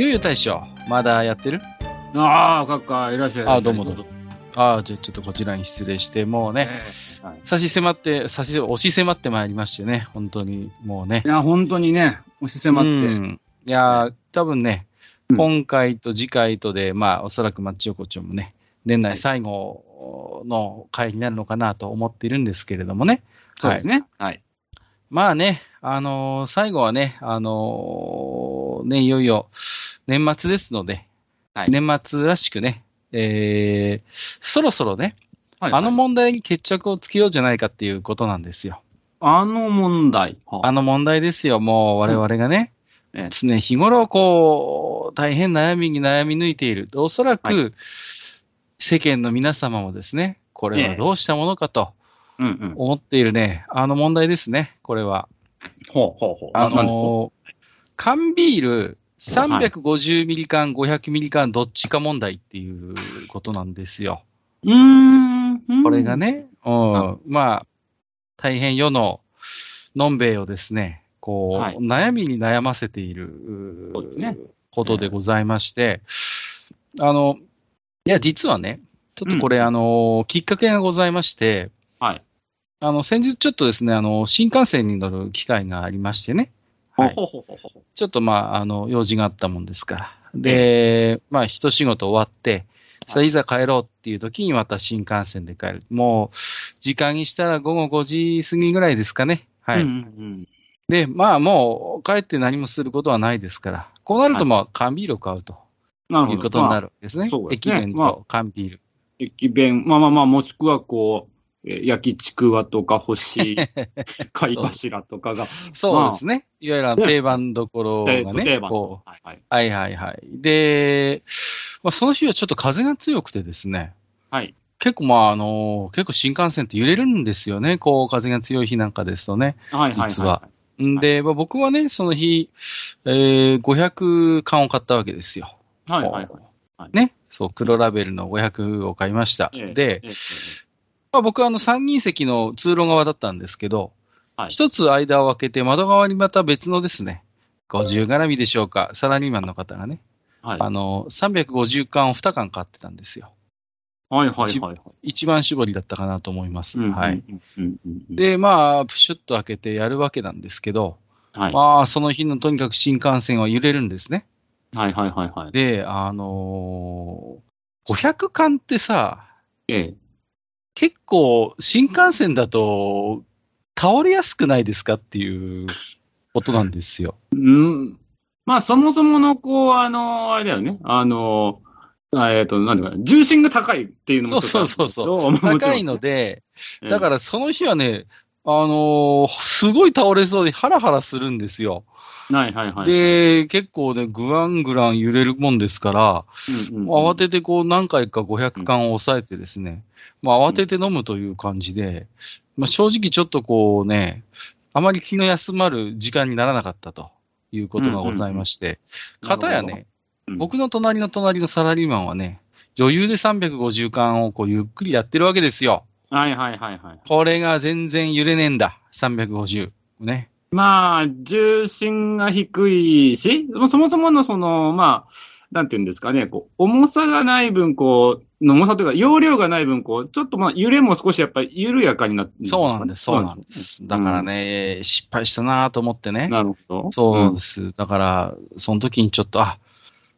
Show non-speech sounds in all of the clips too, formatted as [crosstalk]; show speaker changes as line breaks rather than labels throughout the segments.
ゆうゆう大将、まだやってる？
ああ、かっか、いらっしゃい。
あどうもどうも。ああ、じゃあちょっとこちらに失礼して、もうね、
ね。はい
差し迫って、差し迫、押し迫ってまいりましてね、本当に、もうね
い。や、本当にね、押し迫って。
うんいやー、多分ね、
うん
今回と次回とで、まあ、おそらくマッチ横丁もね、年内最後の回になるのかなと思っているんですけれどもね。
そうですね。はい。
まあね、あのー最後はね、あのーね、いよいよ年末ですので、
はい
年末らしくね、えー、そろそろね、
はい
あの問題に決着をつけようじゃないかっていうことなんですよ。
あの問題。
あの問題ですよ、もう我々がね、
ええ
常日頃、こう、大変悩みに悩み抜いている。おそらく、
は
世間の皆様もですね、これはどうしたものかと
うんうん。
思っているね、あの問題ですね、これは。
ほうほうほう。
あのー缶ビール350ミリ缶、500ミリ缶、どっちか問題っていうことなんですよ。
うーん。
これが。ね、うん
あ
まあ、大変世ののんべいをですね、こう、
はい
悩みに悩ませていることでございまして、あの、いや、実はね、ちょっとこれ、
うん
あの、きっかけがございまして、
はい。
あの、先日ちょっとですね、あの、新幹線に乗る機会がありましてね、はい。ちょっとまあ、あの、用事があったもんですから。で、まあ、一仕事終わって、さあ、いざ帰ろうっていう時にまた新幹線で帰る。もう、時間にしたら午後5時過ぎぐらいですかね。はい。
うんうん
で、まあ、もう、帰って何もすることはないですから、こうなると、
はい
まあ、缶ビールを買うと
なるほど。
いうことにな
まあ
るわけですね。
そうですね
駅弁
まあ
と缶ビール。
駅弁、まあまあまあ、もしくはこう、えー焼きちくわとか干し [laughs] 貝柱とかが、
そうですね。いわゆる定番どころが
で
ね。[laughs]
定番はいはい。
はい。で、まあ、その日はちょっと風が強くてですね、
はい。
結構まあ、あの、結構新幹線って揺れるんですよね。こう、風が強い日なんかですとね。
はいはいはい。
実は。んで、まあ、僕はね、その日、えー、500缶を買ったわけですよ。
はいはいはい。
ね。そう、黒ラベルの500を買いました。
ええ
で、まあ、僕はあの3人席の通路側だったんですけど、
はい
一つ間を空けて窓側にまた別のですね、50絡みでしょうか、サラリーマンの方がね、
えはい
あの、350缶を2缶買ってたんですよ。
はいはいはいはい。
一番絞りだったかなと思います。で、まあ、プシュッと開けてやるわけなんですけど、
はい、
まあ、その日のとにかく新幹線は揺れるんですね。
はいはいはいはい。
で、あのー500缶ってさ、
ええ。
結構新幹線だと倒れやすくないですかっていうことなんですよ。
うん。まあ、そもそもの、こう、あの、あれだよね。あの、あえっ、と、なんていうかな、重心が高いっていうのも
そうそうそう
そう
高いの、で、だかららその日はね、あのーすごい倒れそうでハラハラするんですよ。
はいはいはい。、
で、結構ね、ぐらんぐらん揺れるもんですから、
うんうん、
慌ててこう何回か500缶を抑えてですね、まあ慌てて飲むという感じで、まあ正直ちょっとこうね、あまり気の休まる時間にならなかったということがございまして、
うん
かたやね、
うん
僕の隣の隣のサラリーマンはね、余裕で350缶をこうゆっくりやってるわけですよ。
はいはいはいはい。
これが全然揺れねえんだ、350。ね。
まあ、重心が低いし、そもそものその、まあ、なんていうんですかね、こう、重さがない分、こう、の重さというか、容量がない分、こう、ちょっとまあ、揺れも少しやっぱり緩やかになってる
そうなんです、そうなんです。だからね、失敗したなと思ってね。
なるほど。
そうです。だから、その時にちょっと、あ、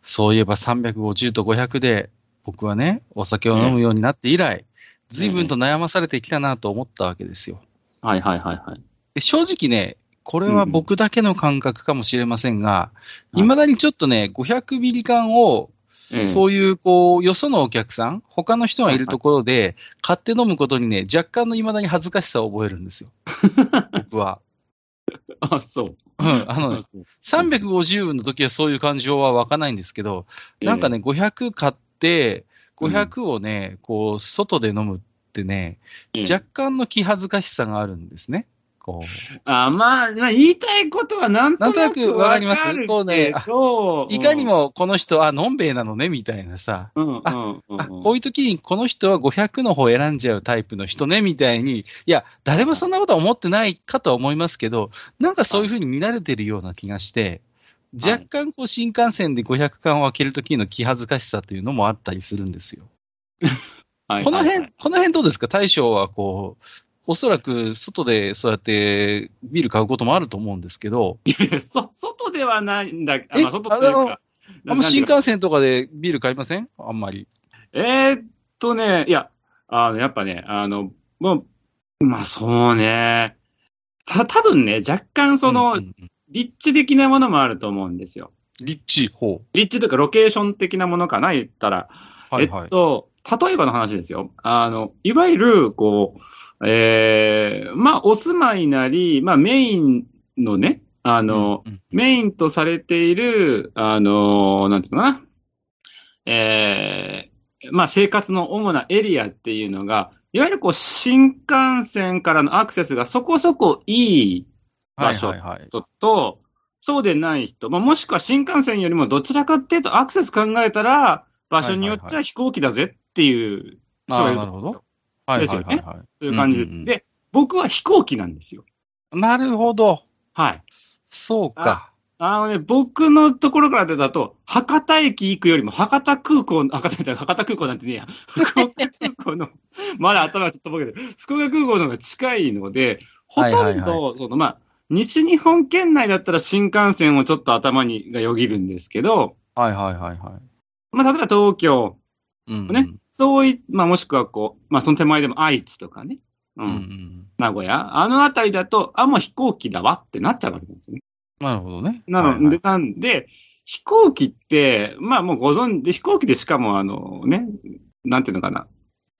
そういえば350と500で、僕はね、お酒を飲むようになって以来、随分と悩まされてきたなと思ったわけですよ。
はいはいはいはい。
で正直ね、これは僕だけの感覚かもしれませんが、
うん
未だにちょっとね、500ミリ缶を、
ええ
そういう、こう、よそのお客さん、他の人がいるところで、買って飲むことにね、若干の未だに恥ずかしさを覚えるんですよ。[laughs] 僕は。
あ、そう。
うん、あのね、350の時はそういう感情は湧かないんですけど、なんかね、500買って、500をね、こう、外で飲むってね、
ええ
若干の気恥ずかしさがあるんですね。
あまあ、まあ、言いたいことはなんとなく
わかります？こうねいかに、もこの人、あ、のんべえなのね、みたいなさ。
うん、うん、うん。
あ、こういう時にこの人は500の方選んじゃうタイプの人ね、みたいに。いや、誰もそんなことは思ってないかとは思いますけど、なんかそういうふうに見られてるような気がして、
はい
若干こう新幹線で500巻を開ける時の気恥ずかしさというのもあったりするんですよ。[laughs]
はい
この辺、この辺どうですか？大将はこう、おそらく外でそうやってビール買うこともあると思うんですけど、
いやそ外ではないんだ。あ
え？
まあ、外というか。
あんま新幹線とかでビール買いません？あんまり。
えーっとね、いや、あの、やっぱね、あの、もう、まあそうね。た、多分ね、若干その、
うんうんうん
立地的なものもあると思うんですよ。
立地、ほ
立地というか、ロケーション的なものかな、言ったら。
う。はいはい
えっ。と、例えばの話ですよ。あの、いわゆる、こう、ええまあ、お住まいなり、まあ、メインのね、あの、
うんうん
メインとされている、あの、なんていうのかな。ええまあ、生活の主なエリアっていうのが、いわゆるこう、新幹線からのアクセスがそこそこいい場所
はいはいはい。
そうでない人、まあ、もしくは新幹線よりもどちらかっていうとアクセス考えたら、場所によっては飛行機だぜっていう、
ああ、
そうい
るほど。はいはいはいはい。
そういう感じです。
うんうんうん
で、僕は飛行機なんですよ。
なるほど。
はい。
そうか。
あのね、僕のところからだと、博多駅行くよりも博多空港、博多博多空港なんてねえや、[laughs] 福岡空港の、まだ頭がちょっとボケて、福岡空港の方が近いので、ほとん
はいはい
ど、その、まあ、西日本圏内だったら新幹線をちょっと頭にがよぎるんですけど、
はいはいはいはい。
まあ、例えば東京、
うん、うん。
ね、そういまあ、もしくはこう、まあ、その手前でも愛知とかね、う、
うんんうん。
名古屋、あのあたりだと、あ、もう飛行機だわってなっちゃうわけなんですよね。
なるほどね。
なので、
はいはい
なんで、飛行機って、まあもうご存知、飛行機でしかもあのね、なんていうのかな。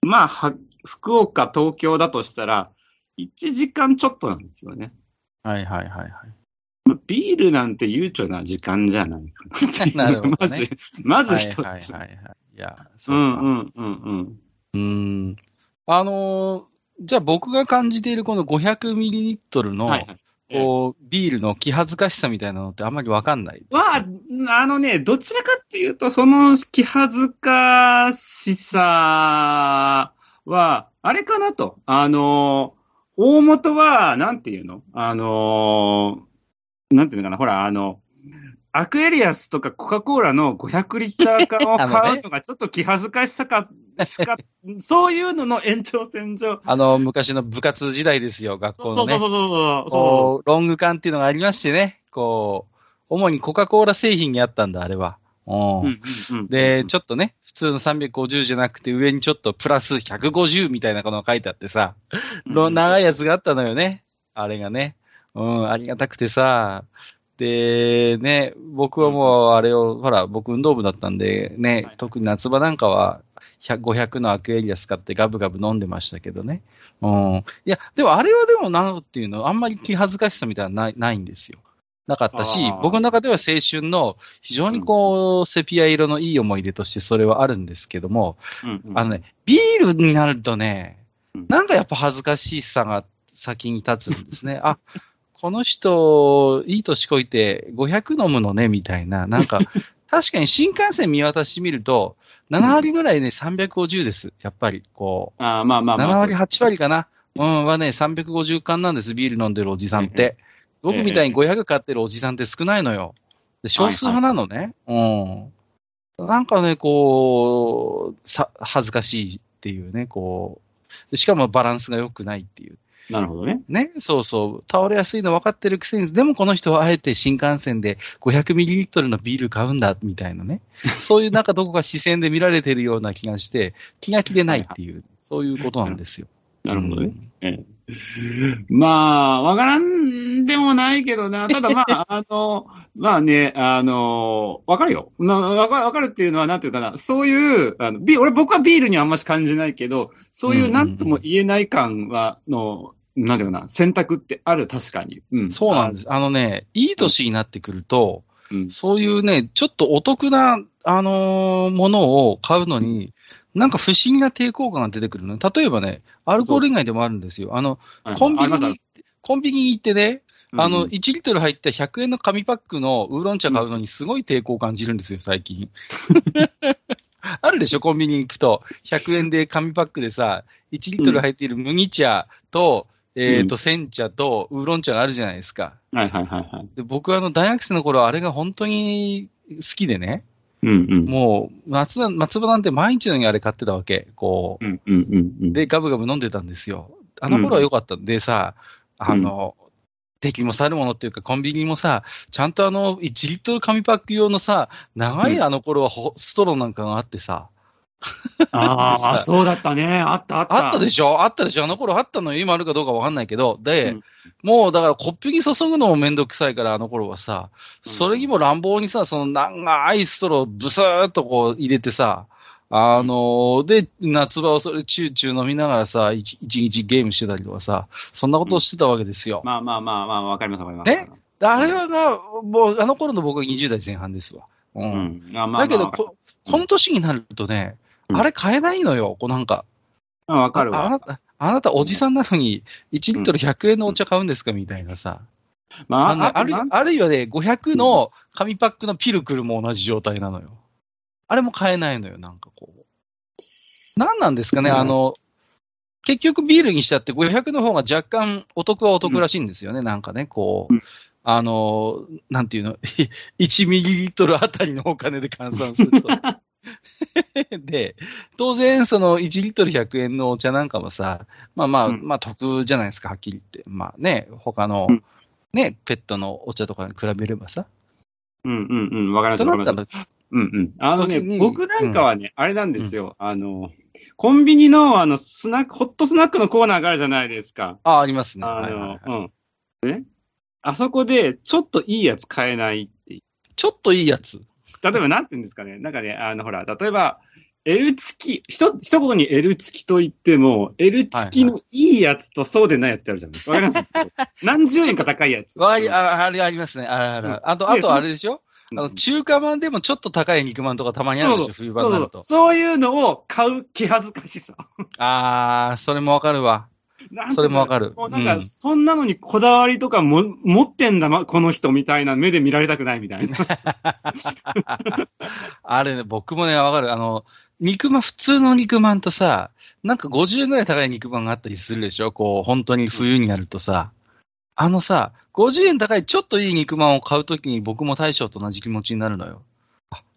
まあ、は、福岡、東京だとしたら、1時間ちょっとなんですよね。
はいはいはいはい。
まあビールなんて悠長な時間じゃないかなっていう [laughs]
なるほどね
まず、まず
はい
一つ。
はいはいはい。いや、
う
そうか。
んうんうんうん。
うーん。あのーじゃあ僕が感じているこの500ミリリットルの、
はいはい。
こう、ビールの気恥ずかしさみたいなのってあんまりわかんない
は、あのね、どちらかっていうと、その気恥ずかしさは、あれかなと。あの、大元は、なんていうの？あの、なんていうのかな？ほら、あの、アクエリアスとかコカ・コーラの500リッター缶を [laughs] 買うのがちょっと気恥ずかしさか、し [laughs] かそういうのの延長線上。
あの、昔の部活時代ですよ、学校のね。
そうそうそうそう。
ロング缶っていうのがありましてね、こう、主にコカ・コーラ製品にあったんだ、あれは。で、ちょっとね、普通の350じゃなくて、上にちょっとプラス150みたいなことが書いてあってさ、ろ長いやつがあったのよね。あれがね。うん、ありがたくてさ。で、ね、僕はもうあれを、ほら、僕運動部だったんで、ね、
はい
特に夏場なんかは、100 500のアクエリア使ってガブガブ飲んでましたけどね。うん。いや、でもあれはでもなんっていうの、あんまり気恥ずかしさみたいなのないないんですよ。なかったし僕の中では青春の非常にこう、セピア色のいい思い出としてそれはあるんですけども、
うんうん
あのね、ビールになるとね
うん、
なんかやっぱ恥ずかしさが先に立つんですね。あ、この人、いい年こいて500飲むのね、みたいな。なんか、[laughs] 確かに新幹線見渡してみると、7割ぐらいね、350です。やっぱり、こう。
あーまあまあまあ。
7割、8割かな。うん、はね、350缶なんです、ビール飲んでるおじさんって。僕みたいに500買ってるおじさんって少ないのよ。で少数派なのね。うん。なんかね、こう、さ、恥ずかしいっていうね、こう。でしかもバランスが良くないっていう。
なるほどね。
ね、そうそう。倒れやすいの分かってるくせに、でもこの人はあえて新幹線で500ミリリットルのビール買うんだ、みたいなね。[laughs] そういうなんかどこか視線で見られてるような気がして、気が気でないっていう、そういうことなんですよ。[laughs]
なるほどね。
うん
ええまあ、わからんでもないけどな。ただまあ、[laughs] あの、まあね、あの、わかるよ。なわかわかるっていうのは、なんていうかな。そういう、あのビ俺僕はビールにはあんまし感じないけど、そういううんなんとも言えない感は、の、なんていうかな、選択ってある、確かに。うん。
そうなんです。あのね、いい年になってくると、
うん。
そういうね、ちょっとお得な、あのーものを買うのに、なんか不思議な抵抗感が出てくるの。例えばね、アルコール以外でもあるんですよ。あの、
はい
コンビニに、コンビニに行ってね、あの、
うん
1リットル入った100円の紙パックのウーロン茶買うのにすごい抵抗感じるんですよ、最近。[laughs] あるでしょ、コンビニに行くと。100円で紙パックでさ、1リットル入っている麦茶と、えっ、と、煎茶とウーロン茶があるじゃないですか。
はいはいはいはい。
で僕はあの、大学生の頃、あれが本当に好きでね、
うんうん。
もう、夏な、夏場なんて毎日のようにあれ買ってたわけ。こう、
うんうんうんうん。
で、ガブガブ飲んでたんですよ。あの頃は良かったんでさ、あの、敵も去るものっていうか、コンビニもさ、ちゃんとあの、1リットル紙パック用のさ、長いあの頃はほストローなんかがあってさ、[laughs]
あ
さ
あ、そうだったね。あったあった。
あったでしょ？あったでしょ？あの頃あったのよ。今あるかどうかわかんないけど。で、
うん
もうだからコップに注ぐのもめんどくさいから、あの頃はさ、
うん
それにも乱暴にさ、その長いストローブスーっとこう入れてさ、あので、夏場をそれチューチュー飲みながらさ、一一日ゲームしてたりとかさ、そんなことをしてたわけですよ。
まあまあまあまあ、わかりますわかります。
えであれはが、もうあの頃の僕は20代前半ですわ。う。
うんん。あまあまあ
だけどこ、この年になるとね、
うん
あれ買えないのよ、こうなんか。
うんわかるわ。
ああなた、あなたおじさんなのに、1リットル100円のお茶買うんですかみたいなさ。
ま
あのねあるあるいはね、500の紙パックのピルクルも同じ状態なのよ。あれも買えないのよ、なんかこう。何なんですかね、
うん
あの、結局ビールにしちゃって500の方が若干お得はお得らしいんですよね、なんかね、こう。
うん
あの、なんていうの、[laughs] 1ミリリットルあたりのお金で換算すると。[laughs] [laughs] で、当然、その1リットル100円のお茶なんかもさ、まあまあ、
うん
まあ得じゃないですか、はっきり言って。まあね、他の
うん
ね、ペットのお茶とかに比べればさ。
うんうんうん、わかります
と
わかります。
なったら、
うんうん。あのね、僕なんかはね、あれなんですよ。あの、コンビニの、あの、スナック、ホットスナックのコーナーがあるじゃないですか。
あ、ありますね。
あ
はいはい
の、
はい
うん。ね？あそこで、ちょっといいやつ買えないって。
ちょっといいやつ。
例えば、なんて言うんですかね。なんかね、あの、ほら、例えば、L 付き、ひと、一言に L 付きと言っても、L 付きのいいやつとそうでないやつってあるじゃないですか。わかります？[laughs] 何十円か高いやつ。
わありああれありますね。あらあ
うん
ら。あと、
で
あとあれでしょ？
うん
あの、中華まんでもちょっと高い肉まんとかたまにあるでしょ？冬場になると。
そういうのを買う気恥ずかしさ。
あー、それもわかるわ。
なんて
それもわかる
もうなんか、
うん
そんなのにこだわりとかも持ってんだ、ま、この人みたいな目で見られたくないみたいな。[laughs]
あれね、僕もね、わかる。あの、肉まん、普通の肉まんとさ、なんか50円ぐらい高い肉まんがあったりするでしょ？こう、本当に冬になるとさ。あのさ、50円高いちょっといい肉まんを買うときに僕も大将と同じ気持ちになるのよ。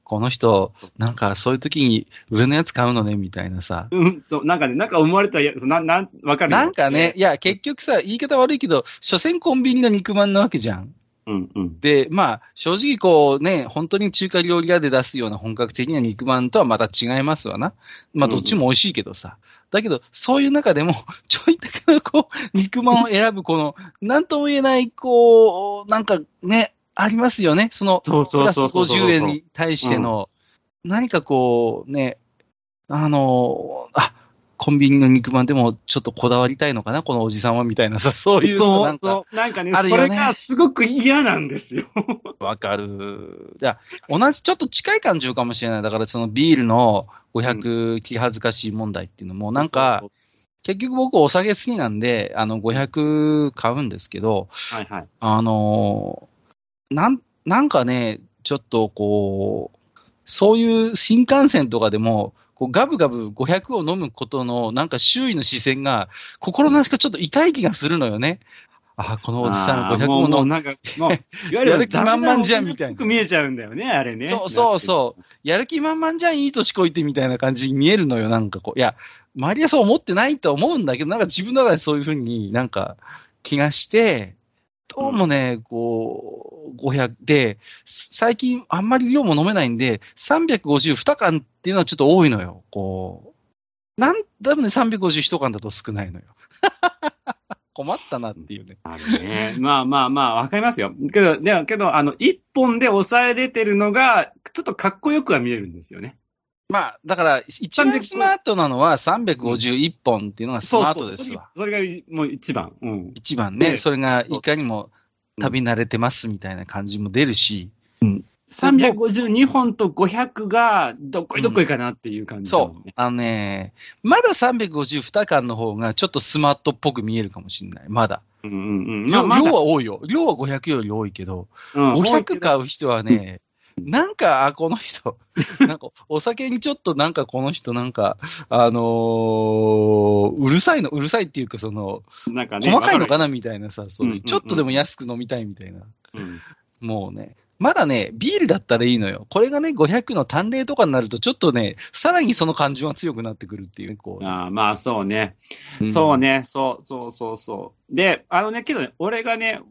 あ、この人、なんかそういうときに上のやつ買うのね、みたいなさ。
うん、そう、なんかね、なんか思われたやつ、な、なん、わかるよ
なんかね、いや、結局さ、言い方悪いけど、所詮コンビニの肉まんなわけじゃん。
うん、うん。
で、まあ、正直こうね、本当に中華料理屋で出すような本格的な肉まんとはまた違いますわな。まあ、どっちも美味しいけどさ。だけど、そういう中でも、[laughs] ちょい高なこう、肉まんを選ぶこの、なんとも言えない、こう、なんかね、ありますよね。その、プラス
そうそうそう。
50円に対しての、何かこう、ね、あの、あ、コンビニの肉まんでもちょっとこだわりたいのかな、このおじさんはみたいなさ、[laughs] そういうさ、
そう
なんか、
なんかね
ね
それがすごく嫌なんですよ。[laughs]
わかる。じゃあ、同じ、ちょっと近い感情かもしれない。だから、そのビールの500気恥ずかしい問題っていうのも、なんか、結局僕お酒好きなんで、あの、500買うんですけど、
はいはい。
あのーなん、なんかね、ちょっとこう、そういう新幹線とかでも、こうガブガブ500を飲むことの、なんか周囲の視線が、心なしかちょっと痛い気がするのよね。あ、このおじさん500
あーもう、もう
も飲む。
なんか、もう、いわゆる
やる気満々じゃんみたいな
よく見えちゃうんだよね、あれね。
そうそうそう。やる気満々じゃん、いい年こいてみたいな感じに見えるのよ、なんかこう。いや、周りはそう思ってないと思うんだけど、なんか自分の中でそういうふうになんか気がして、どうもね、こう、500で、最近あんまり量も飲めないんで、350、2缶っていうのはちょっと多いのよ、こう。なん、多分ね、350一缶だと少ないのよ。[laughs] 困ったなっていうね。
あるね。まあまあまあ、わかりますよ。けど、でも、けど、あの、一本で抑えれてるのが、ちょっとかっこよくは見えるんですよね。
まあ、だから、一番スマートなのは351本っていうのがスマートですわ。
それがもう一番。うん。
一番ね、
で
それがいかにも旅慣れてますみたいな感じも出るし、
352本と500が、どっこいどっこいかなっていう感じだもんね。
そう、あのね、まだ352巻の方がちょっとスマートっぽく見えるかもしれない、まだ。
うんうんうん。
量は多いよ。量は500より多いけど、
うん
500買う人はね、なんか、あ、この人、[laughs] なんか、お酒にちょっとなんかこの人なんか、あのーうるさいの、うるさいっていうかその、
なんかね。
細かいのか
な、
なみたいなさ、そういう、ちょっとでも安く飲みたいみたいな。
うん
もうね、まだね、ビールだったらいいのよ。これがね、500の単麗とかになると、ちょっとね、さらにその感情が強くなってくるっていう、こう。
あーまあ、そうね。
ん
そうね、そうそうそうそう。で、あのね、けどね、俺がね、な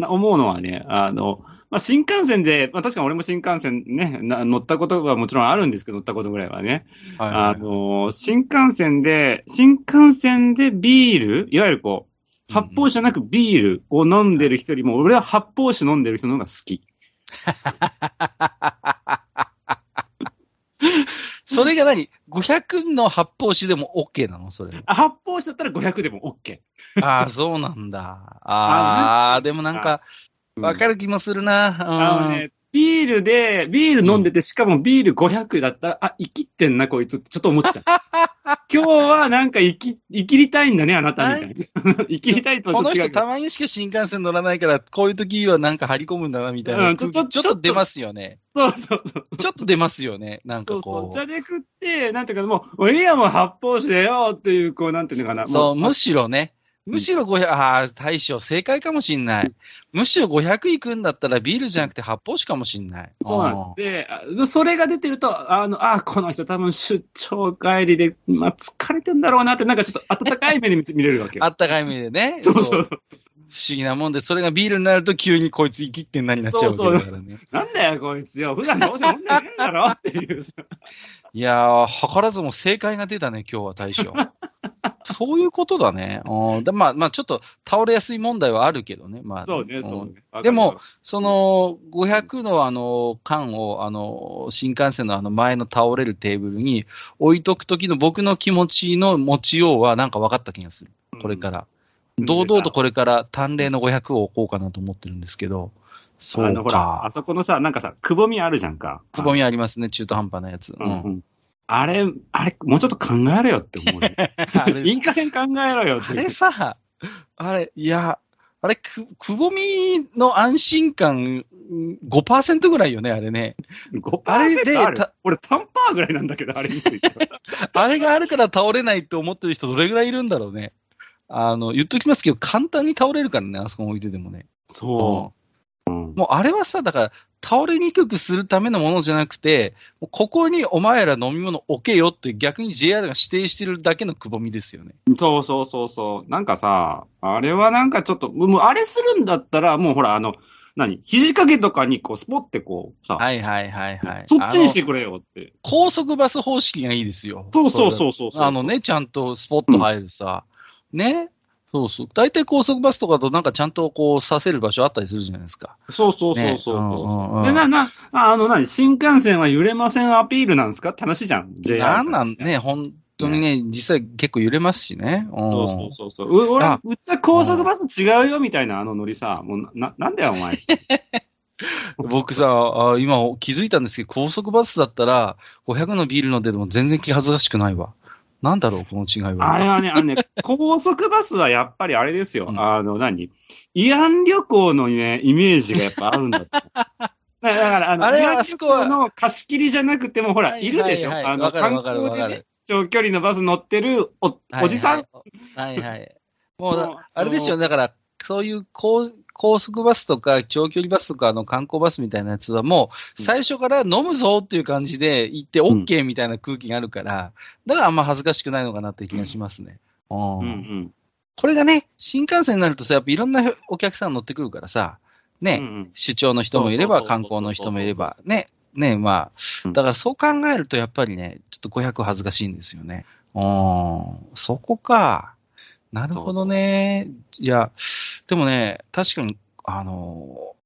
思うのはね、あの、まあ、新幹線で、まあ、確かに俺も新幹線ね、な乗ったことはもちろんあるんですけど、乗ったことぐらいはね。
はいはい
あの、新幹線で、新幹線でビール、いわゆるこう、発泡酒じゃなくビールを飲んでる人よりも、俺は発泡酒飲んでる人の方が好き。[laughs]
それが何 ?500 の発泡酒でも OK なの？それ。
あ発泡酒だったら500でも OK。
ああ、そうなんだ。ああ、でもなんか、わか
る。
る気もするな。うん
あのね、ビールで、ビール飲んでて、しかもビール500だったら、あ、生きってんな、こいつってちょっと思っちゃう。[laughs] 今日はなんか生き、生きりたいんだね、あなたみたいな。[laughs] 生きりたいとは
この人たまにしか新幹線乗らないから、こういう時はなんか張り込むんだなみたいな
うん。ちょちょ
ちょっと出ますよね。
そうそうそう。
ちょっと出ますよね。なんか
そうそう。
こ
茶で食って、なんていうか、もう、もういいや、もう発泡酒でよっていう、こう、なんていうのかな。
う。そう、
も
むしろね。むしろ500、ああ、大将、正解かもしんない。むしろ500いくんだったらビールじゃなくて発泡酒かもしんない。
そうなんです。で、あそれが出てると、あの、あ、この人多分出張帰りで、まあ、疲れてんだろうなって、なんかちょっと温かい目で見見れるわけよ。
あったかい目でね。
そうそう
そう不思議なもんで、それがビールになると急にこいつ生きってんなになっちゃうわけだからね。
なんだよ、こいつよ。普段どうせ飲んでねえんだろっていう。
いやー、図らずも正解が出たね、今日は大将。[laughs] そういうことだね。うんでまあ、まあ、ちょっと倒れやすい問題はあるけどね。まあ、
そうね、
ん
そうね。
でも、その、500のあの、缶を、あの、新幹線のあの前の倒れるテーブルに置いとくときの僕の気持ちの持ちようはなんか分かった気がする。これから。
うん
堂々とこれから単麗の500を置こうかなと思ってるんですけど。そう
あの、ほら、あ
か。
そこのさ、なんかさ、くぼみあるじゃんか。
くぼみありますね、中途半端なやつ。
うんうん。あれ、あれ、もうちょっと考えろよって思う [laughs] いい加減考えろよって。
あれさ、あれ、いや、あれ、く、くぼみの安心感うん5%ぐらいよね、あれね。
5%
あれでた
俺3%ぐらいなんだけど、あれ見てると [laughs]
あれがあるから倒れないって思ってる人どれぐらいいるんだろうね。あの、言っときますけど、簡単に倒れるからね、あそこに置いててもね。
そう。うん
もうあれはさ、だから、倒れにくくするためのものじゃなくて、ここにお前ら飲み物置けよって逆に JR が指定してるだけのくぼみですよね。
そうそうそうそう。なんかさ、あれはなんかちょっと、もうあれするんだったら、もうほら、あの、何？肘掛けとかにこう、スポってこう、さ、
はいはいはいはい。
そっちにしてくれよって。
高速バス方式がいいですよ。
そうそう
う。
そうそうそう。
あのね、ちゃんとスポット入るさ。ね。そうそう。大体高速バスとかとなんかちゃんとこうさせる場所あったりするじゃないですか。
そうそうそう
ね
そう。
うんうんうん
で、な、な、あの、何？新幹線は揺れませんアピールなんですか？って話じゃん。JR
なんなん？ね、本当にね、実際結構揺れますしね。うん
そうそうそうそう。う俺
あ、
うっちゃ高速バス違うよみたいなあのノリさ、もうな、なんだよお前？[laughs]
僕さ、あ今気づいたんですけど、高速バスだったら、500のビール飲んでても全然気恥ずかしくないわ。なんだろう、この違いは。
あれはね、あのね、[laughs] 高速バスはやっぱりあれですよ。
うん。
あの、何？慰安旅行のね、イメージがやっぱあるんだと。思う。だから、あの、
あれ
慰安
あそこは。
旅行の貸し切りじゃなくても、ほら、
はい
いるでしょ、
はいはい
あの、観光でね長距離のバス乗ってるお、おじさん、
はいはい。もうだ [laughs]
もう、
あれですよ、だから、そういう高高速バスとか長距離バスとかあの観光バスみたいなやつはもう、最初から飲むぞっていう感じで行って OK みたいな空気があるから、だからあんま恥ずかしくないのかなって気がしますね。うん
うんうん。
これがね、新幹線になるとさ、やっぱいろんなお客さん乗ってくるからさ、ね、
うんうん
出張の人もいれば、観光の人もいれば、ね、ね、まあ、
うん
だからそう考えるとやっぱりね、ちょっと500恥ずかしいんですよね。うん、そこか。なるほどね。いや、でもね、確かに、あの、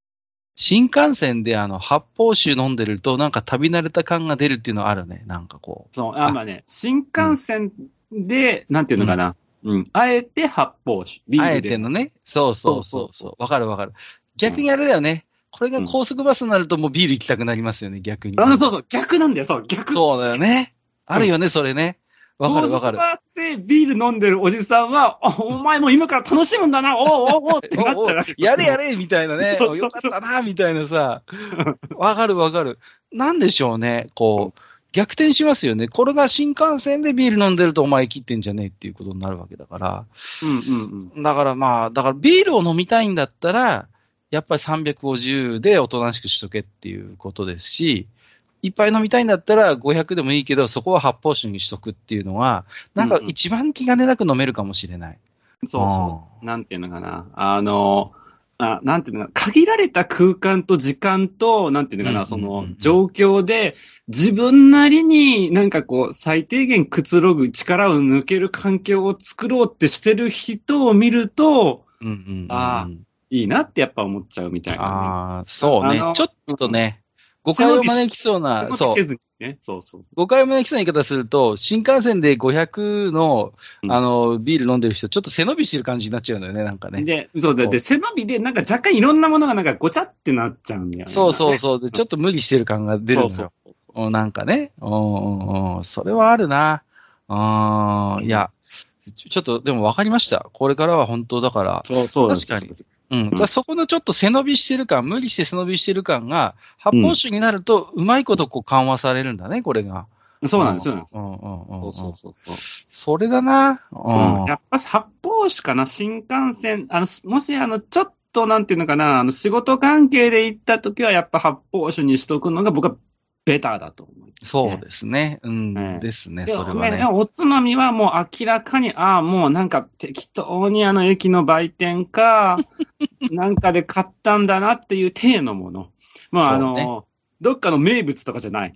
新幹線であの、発泡酒飲んでると、なんか旅慣れた感が出るっていうのはあるね。なんかこ
そう、あ、まあね、新幹線で、なんていうのかな。うん。あえて発泡酒。ビ
う。あ
ールで。
えてのね。そうそうそう
そう。
わかるわかる。逆にあれだよね。これが高速バスになるともうビール行きたくなりますよね、逆に。
あそうそう、逆なんだよ、そう、逆。
そうだよね。あるよね、それね。わかるわかる
高。速バスでビール飲んでるおじさんは、あお前も今から楽しむんだな、おうおうおうってなっちゃう。
やれやれみたいなね。
そうそうそう
よかったな、みたいなさ。わかるわかる。なんでしょうね。こう、逆転しますよね。これが新幹線でビール飲んでるとお前切ってんじゃねえっていうことになるわけだから。
うんうんうん。
だからまあ、だからビールを飲みたいんだったら、やっぱり350でおとなしくしとけっていうことですし、いっぱい飲みたいんだったら500でもいいけど、そこは発泡酒にしとくっていうのは、なんか一番気兼ねなく飲めるかもしれない。
そうそう。なんていうのかな。あの、あなんていうのかな。限られた空間と時間と、なんていうのかな、
うんうんうん
その状況で、自分なりになんかこう、最低限くつろぐ力を抜ける環境を作ろうってしてる人を見ると、
うんうんうんうん
あいいなってやっぱ思っちゃうみたいな、
ああ、そうね。ちょっとね、誤解を招きそうな、
ね。
そう
せ。ずにね。そうそう。
誤解を招きそうな言い方すると、新幹線で500の、
うん
あの、ビール飲んでる人、ちょっと背伸びしてる感じになっちゃうんだよね、なんかね。
で、そうだ、で、背伸びで、なんか若干いろんなものがなんかごちゃってなっちゃうんだよね。
そうそうそう。で、ちょっと無理してる感が出るのよ。
そうそうそう
うんなんかね。うんうんうん。それはあるな。あいや、ちょちょっと、でも分かりました。これからは本当だから、
そうそう
確かに。うん。だそこのちょっと背伸びしてる感、無理して背伸びしてる感が、発泡酒になると、うまいことこう緩和されるんだね、これが。
そうなんです、そうなん。
うんうん。
そうそうそうそう。
それだな。うん。
やっぱし発泡酒かな、新幹線、あの、もしあの、ちょっとなんていうのかな、あの、仕事関係で行った時はやっぱ発泡酒にしとくのが僕はベターだと思う。
そうですね。うん。
ね
ですね、
で
それはね。
おつまみはもう明らかに、ああ、もうなんか適当にあの駅の売店か、[laughs] なんかで買ったんだなっていう体のもの。まああ
そうね
の、どっかの名物とかじゃない。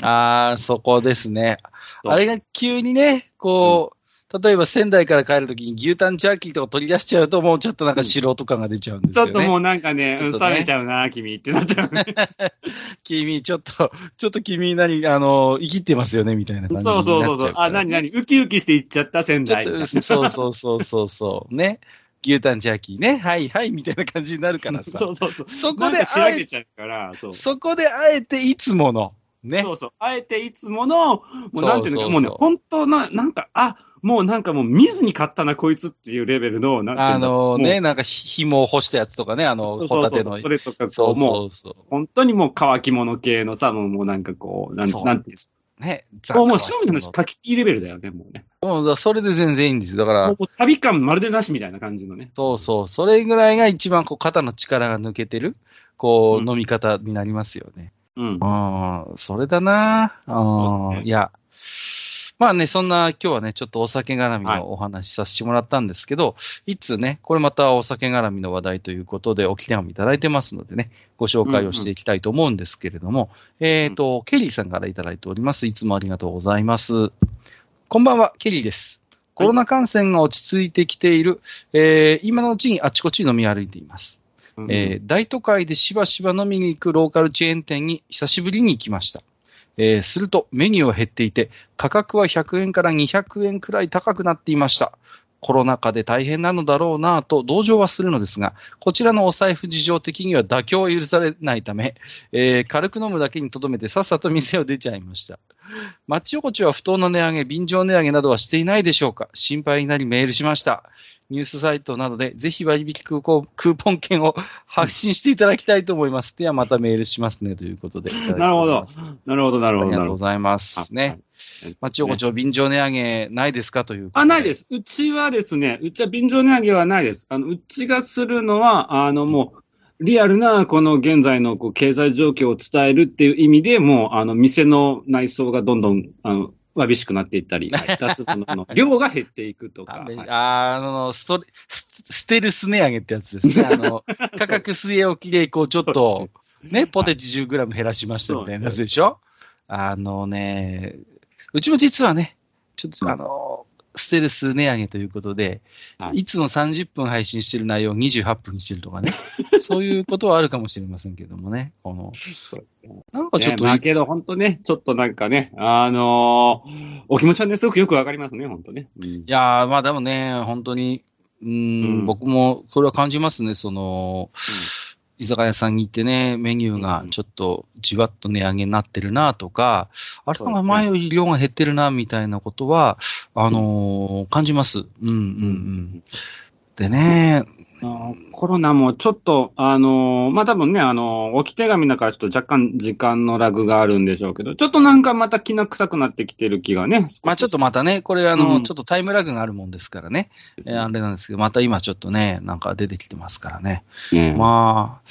ああ、そこですね。[laughs] あれが急にね、こう、例えば仙台から帰るときに牛タンジャーキーとか取り出しちゃうと、もうちょっとなんか素人感が出ちゃうんですよね。
ちょっともうなんかね、
ね
冷めちゃうな、君ってなっちゃうね。[laughs]
君、ちょっと、ちょっと君何、あの、生きてますよね、みたいな感じにな
そうそうそうそう。あ、なになにウキウキして行っちゃった、仙台。
そうそうそうそうそう。ね。牛タンジャーキーね。はいはい、みたいな感じになるからさ。[laughs]
そうそうそう。
そこであえ
上げちゃうから、そう。
そこであえていつもの、ね
そ。うそう。あえていつもの、もうなんていうのか、
そうそうそう
もうね、本当な、なんか、あ、もうなんかもう見ずに買ったな、こいつっていうレベルの、なんてい
あのね、、なんかひ紐を干したやつとかね、あの、
もうそう
ホタテの。
そうそうそれとかこ
そう
う、もう、
そうそう。
本当にもう乾き物系のさ、もうもうなんかこう、なんなんていうんです
ね。
か。もう、もう商品の話、書きいいレベルだよね、もうね。
もうそれで全然いいんですよ。だから
もう、旅感まるでなしみたいな感じのね。
そうそう、それぐらいが一番こう肩の力が抜けてる、こう、
うん
飲み方になりますよね。
うん。
うん、それだなうん、
ね
いや、まあね、そんな今日はね、ちょっとお酒絡み
はい
のお話しさせてもらったんですけど、い、つね、これまたお酒絡みの話題ということで、おき手紙いただいてますのでね、ご紹介をしていきたいと思うんですけれども、えっ、と、ケリーさんからいただいております。いつもありがとうございます。こんばんは、ケリーです。コロナ感染が落ち着いてきている、えー今のうちにあちこち飲み歩いています。えー大都会でしばしば飲みに行くローカルチェーン店に久しぶりに行きました。えーするとメニューは減っていて、価格は100円から200円くらい高くなっていました。コロナ禍で大変なのだろうなぁと同情はするのですが、こちらのお財布事情的には妥協は許されないため、えー軽く飲むだけにとどめてさっさと店を出ちゃいました。町横丁は不当な値上げ、便乗値上げなどはしていないでしょうか心配になりメールしました。ニュースサイトなどでぜひ割引クーポンクーポン券を発信していただきたいと思います。ではまたメールしますねということで [laughs]
なるほど。なるほど、なるほど。
ありがとうご。ざいます。ね。町横丁便乗値上げないですかという。
あ、ないですす。うちはですね、うちは便乗値上げはないです。あの、うちがするのは、あの、もう、リアルな、この現在のこう経済状況を伝えるっていう意味で、もう、あの、店の内装がどんどん、あの、わびしくなっていったり、[laughs] はい出すものの量が減っていくとか。
あ
はい
あのストレス、ステルス値上げってやつですね。[laughs] あの、価格据え置きで、こう、ちょっと、ね、ポテチ 10g 減らしましたみたいなやつでしょ？あのね、うちも実はね、ちょっとあの、ステルス値上げということで、
はい。
い、つも30分配信してる内容を28分にしてるとかね、[laughs] そういうことはあるかもしれませんけどもね、この、なんかちょっと
ね、まあけど、本当ね、ちょっとなんかね、あのーお気持ちはね、すごくよくわかりますね、本当ね。うん。
いやー、まあでもね、本当に、うーん、
うん。
僕もそれは感じますね、その、居酒屋さんに行ってね、メニューがちょっとじわっと値上げになってるなとか、あれ
そうですね
なんか前より量が減ってるなみたいなことは、あのー感じます。うんうんうん。でね、
コロナもちょっと、あのーまあ、多分ね、あのー置き手紙だからちょっと若干時間のラグがあるんでしょうけど、ちょっとなんかまた気な臭くなってきてる気がね。
まあちょっとまたね、これあの、
うん
ちょっとタイムラグがあるもんですからね、えーあれなんですけど、また今ちょっとね、なんか出てきてますからね。
ね
まあ、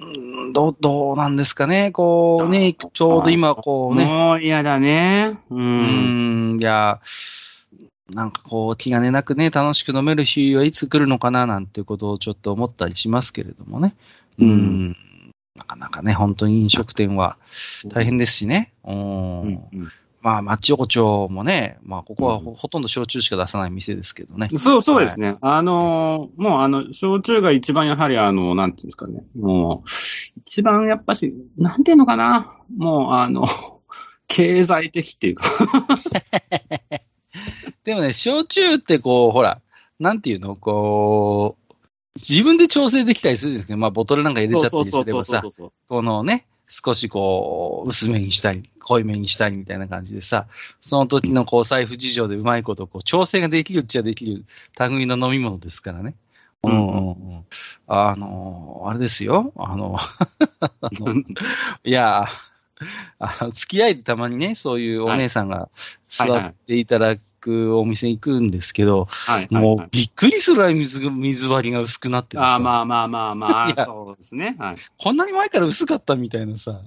うんどう、どうなんですかね、こうね、ちょうど今こうね、
もう嫌だね。う。
うんん、いや、なんかこう、気兼ねなくね、楽しく飲める日はいつ来るのかななんていうことをちょっと思ったりしますけれどもね。うん。
うん
なかなかね、本当に飲食店は大変ですしね。うん。
うんうん
まあ、マッチ横丁もね、まあ、ここはほ,、とんど焼酎しか出さない店ですけどね。
そう、そうですね。あのーもうあの、焼酎が一番やはりあの、なんていうんですかね。もう、一番やっぱし、なんていうのかな。もうあの、[laughs] 経済的っていうか。[laughs]
でもね、焼酎ってこう、ほら、なんていうの？こう、自分で調整できたりするじゃないですか。まあ、ボトルなんか入れちゃったりすればさ。このね、少しこう、薄めにしたり、濃いめにしたりみたいな感じでさ、その時のこう、財布事情でうまいこと、こう、調整ができるっちゃできる類の飲み物ですからね。うんうんうん。あの、あれですよ。あの、あのいや、あ付き合いでたまにね、そういうお姉さんが座っていただくお店行くんですけど、
はいはい、
もう
はい。
びっくりするぐらい水が水割りが薄くなって
ああ、まあまあまあまあ、そうですね。はい。
こんなに前から薄かったみたいなさ。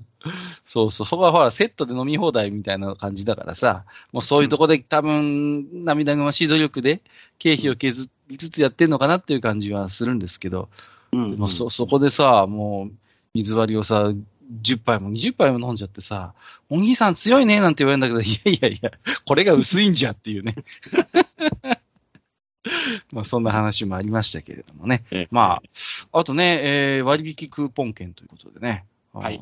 そうそう。そこはほら、セットで飲み放題みたいな感じだからさ。もうそういうとこで多分、涙ぐましい努力で経費を削りつつやってんのかなっていう感じはするんですけど、
うん
でもそ、そこでさ、もう、水割りをさ、10杯も20杯も飲んじゃってさ、お兄さん強いねなんて言われるんだけど、いやいやいや、これが薄いんじゃっていうね。[laughs] まあそんな話もありましたけれどもね。まあ、あとね、えー割引クーポン券ということでね。
はい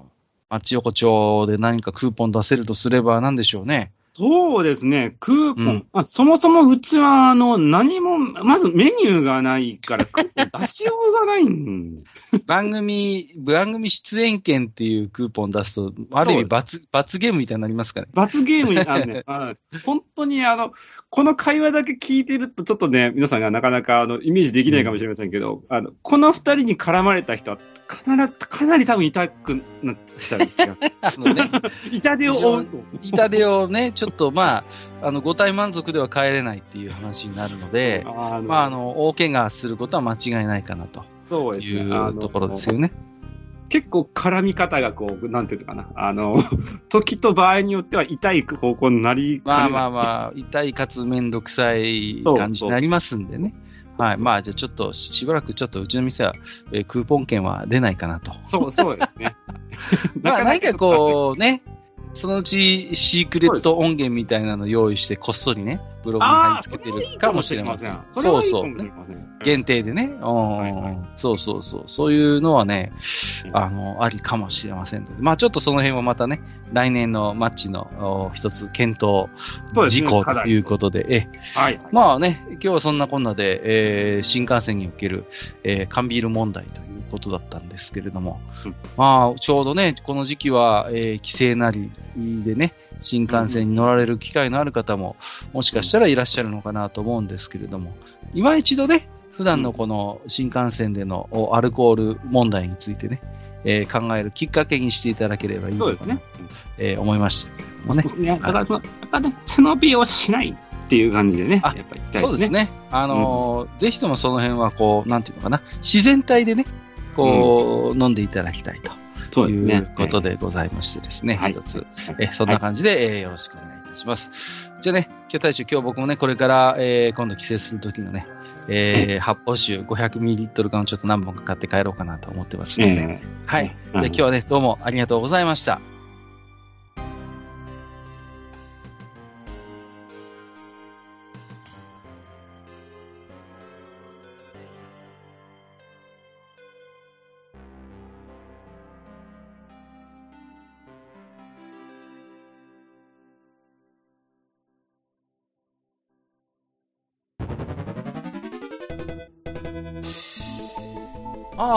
あ。町横丁で何かクーポン出せるとすれば何でしょうね。
そうですね、クーポン。
うん
まあ、そもそもうちは、あの、何も、まずメニューがないから、クーポン出しようがないん。[laughs]
番組、番組出演券っていうクーポン出すと、ある意味罰、罰ゲームみたいになりますからね。
罰ゲームになるね。[laughs] うん本当に、あの、この会話だけ聞いてると、ちょっとね、皆さんがなかなか、あの、イメージできないかもしれませんけど、あの、この二人に絡まれた人は、かなり、かなり多分痛くなっちゃ [laughs] う
ね、
痛手を。
痛手をね、ちょっとまあ、あの、五体満足では帰れないっていう話になるので、
あの
まあ、あの、大怪我することは間違いないかなとい
そうですね。あの
うところですよね。
結構絡み方がこう、なんていうのかな。あの、[laughs] 時と場合によっては痛い方向になり
まあまあ。まあ、痛いかつめんどくさい感じになりますんでね。はい。まあ、じゃあちょっとし、しばらくちょっとうちの店は、えークーポン券は出ないかなと。
そう、そうですね。[laughs]
まあ、何かこう、ね、そのうちシークレット音源みたいなの用意して、こっそりね、ブログに貼り付けてるかもしれません。そうそう。ね限定でね。そうそうそう。そういうのはね、あの、ありかもしれませんので。まあちょっとその辺はまたね、来年のマッチのお一つ検討事項ということで、え
はい。
まあね、今日はそんなこんなで、えー新幹線における、えー缶ビール問題ということだったんですけれども、
うん
まあちょうどね、この時期は、えー帰省なりでね、新幹線に乗られる機会のある方も、もしかしたらいらっしゃるのかなと思うんですけれども、今一度ね、普段のこの新幹線でのおアルコール問題についてね、えー考えるきっかけにしていただければいい
ですね。
えー思いましたけれどもね
そう。ですね。だから、そのね、背伸びをしないっていう感じでね、
あ
やっぱり言いたい
そうです。ね。あのーぜひともその辺は、こう、なんていうのかな、自然体でね、こう、飲んでいただきたいとい
そうですね。
うことでございましてですね、
はい。
一つ、
はい。
えそんな感じで、えーよろしくお願いいたします。じゃあね、今日大将、今日僕もね、これから、えー今度帰省するときのね、えー発泡酒 500ml 缶をちょっと何本か買って帰ろうかなと思ってますので、
え
はい。
え
じゃあ今日はね、どうもありがとうございました。